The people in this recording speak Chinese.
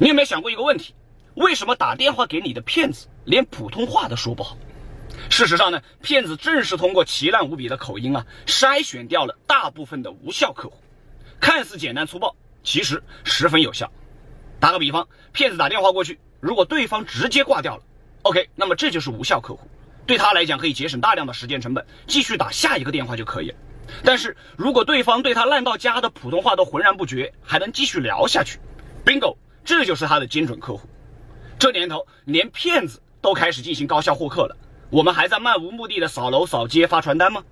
你有没有想过一个问题？为什么打电话给你的骗子连普通话都说不好？事实上呢，骗子正是通过奇烂无比的口音啊，筛选掉了大部分的无效客户。看似简单粗暴，其实十分有效。打个比方，骗子打电话过去，如果对方直接挂掉了，OK，那么这就是无效客户，对他来讲可以节省大量的时间成本，继续打下一个电话就可以了。但是如果对方对他烂到家的普通话都浑然不觉，还能继续聊下去，bingo，就是他的精准客户。这年头，连骗子都开始进行高效获客了，我们还在漫无目的的扫楼、扫街、发传单吗？